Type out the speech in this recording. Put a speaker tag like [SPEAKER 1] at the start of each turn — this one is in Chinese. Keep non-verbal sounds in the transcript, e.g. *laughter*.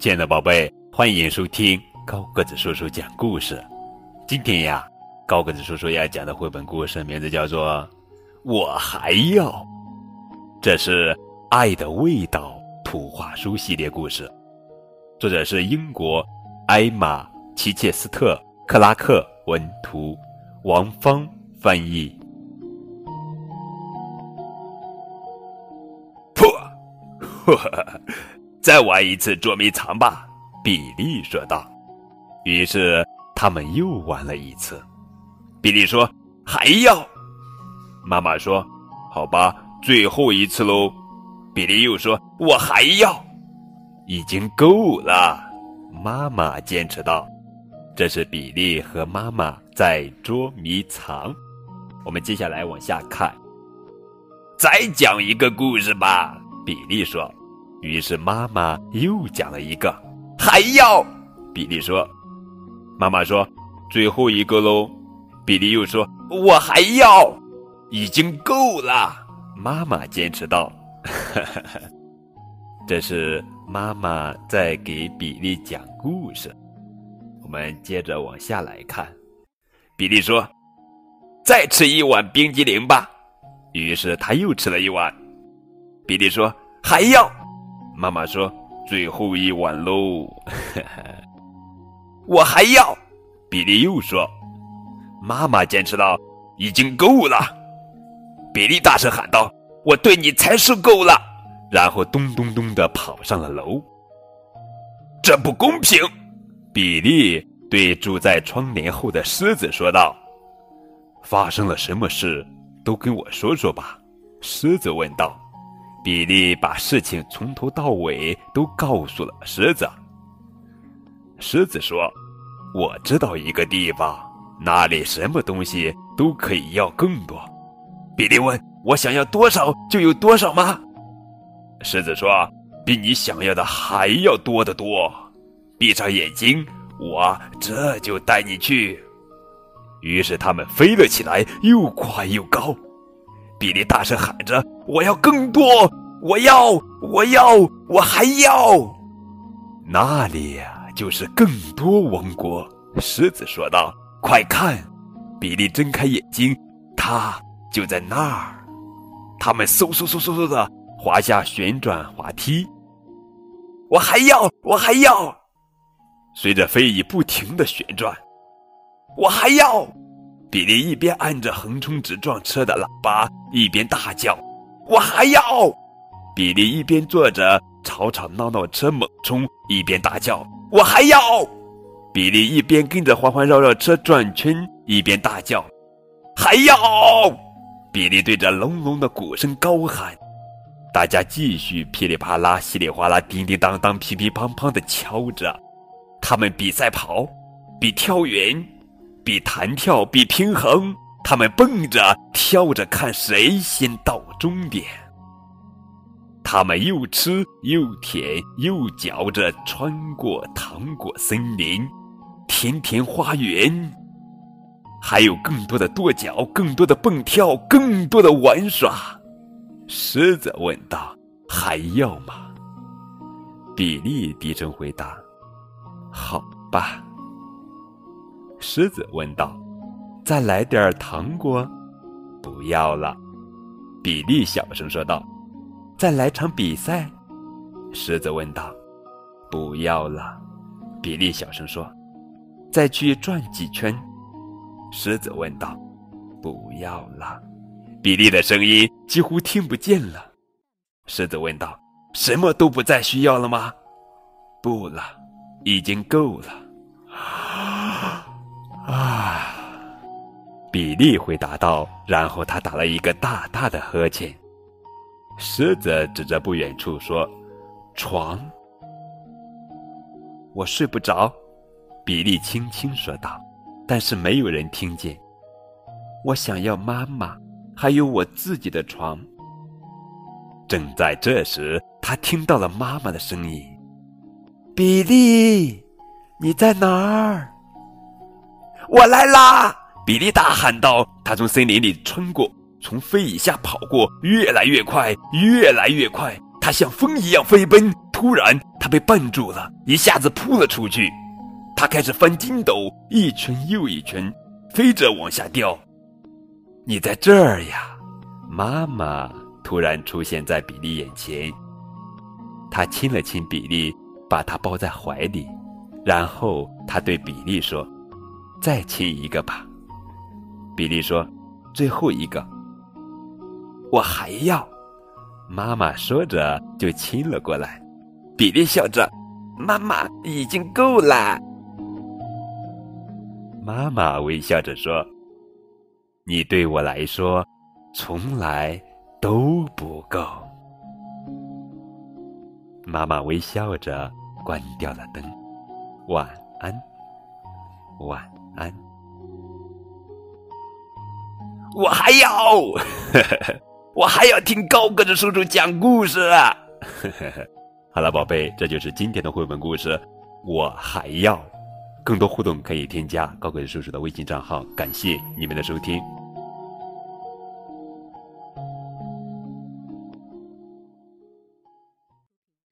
[SPEAKER 1] 亲爱的宝贝，欢迎收听高个子叔叔讲故事。今天呀，高个子叔叔要讲的绘本故事名字叫做《我还要》，这是《爱的味道》图画书系列故事，作者是英国艾玛·齐切斯特·克拉克文图，王芳翻译。破，呵呵。再玩一次捉迷藏吧，比利说道。于是他们又玩了一次。比利说：“还要。”妈妈说：“好吧，最后一次喽。”比利又说：“我还要。”已经够了，妈妈坚持道。这是比利和妈妈在捉迷藏。我们接下来往下看。再讲一个故事吧，比利说。于是妈妈又讲了一个，还要，比利说。妈妈说：“最后一个喽。”比利又说：“我还要，已经够了。”妈妈坚持道：“ *laughs* 这是妈妈在给比利讲故事。”我们接着往下来看。比利说：“再吃一碗冰激凌吧。”于是他又吃了一碗。比利说：“还要。”妈妈说：“最后一碗喽。*laughs* ”我还要，比利又说：“妈妈坚持到已经够了。”比利大声喊道：“我对你才是够了！”然后咚咚咚的跑上了楼。这不公平！比利对住在窗帘后的狮子说道：“发生了什么事？都跟我说说吧。”狮子问道。比利把事情从头到尾都告诉了狮子。狮子说：“我知道一个地方，那里什么东西都可以要更多。”比利问：“我想要多少就有多少吗？”狮子说：“比你想要的还要多得多。”闭上眼睛，我这就带你去。于是他们飞了起来，又快又高。比利大声喊着：“我要更多！我要！我要！我还要！”那里呀，就是更多王国。狮子说道：“快看！”比利睁开眼睛，他就在那儿。他们嗖嗖嗖嗖嗖的滑下旋转滑梯。我还要！我还要！随着飞椅不停的旋转，我还要！比利一边按着横冲直撞车的喇叭，一边大叫：“我还要！”比利一边坐着吵吵闹闹车猛冲，一边大叫：“我还要！”比利一边跟着环环绕绕车转圈，一边大叫：“还要！”比利对着隆隆的鼓声高喊。大家继续噼里啪啦、稀里哗啦、叮叮当当、乒乒乓乓的敲着。他们比赛跑，比跳远。比弹跳，比平衡，他们蹦着跳着，看谁先到终点。他们又吃又舔又嚼着，穿过糖果森林、甜甜花园，还有更多的跺脚，更多的蹦跳，更多的玩耍。狮子问道：“还要吗？”比利低声回答：“好吧。”狮子问道：“再来点糖果？”“不要了。”比利小声说道。“再来场比赛？”狮子问道。“不要了。”比利小声说。“再去转几圈？”狮子问道。“不要了。”比利的声音几乎听不见了。狮子问道：“什么都不再需要了吗？”“不了，已经够了。”啊，比利回答道，然后他打了一个大大的呵欠。狮子指着不远处说：“床。”我睡不着，比利轻轻说道，但是没有人听见。我想要妈妈，还有我自己的床。正在这时，他听到了妈妈的声音：“比利，你在哪儿？”我来啦！比利大喊道。他从森林里穿过，从飞椅下跑过，越来越快，越来越快。他像风一样飞奔，突然，他被绊住了，一下子扑了出去。他开始翻筋斗，一圈又一圈，飞着往下掉。你在这儿呀！妈妈突然出现在比利眼前。他亲了亲比利，把他抱在怀里，然后他对比利说：“再亲一个吧。”比利说：“最后一个，我还要。”妈妈说着就亲了过来。比利笑着：“妈妈已经够了。”妈妈微笑着说：“你对我来说，从来都不够。”妈妈微笑着关掉了灯。晚安，晚安。我还要，*laughs* 我还要听高个子叔叔讲故事啊！*laughs* 好了，宝贝，这就是今天的绘本故事。我还要更多互动，可以添加高个子叔叔的微信账号。感谢你们的收听。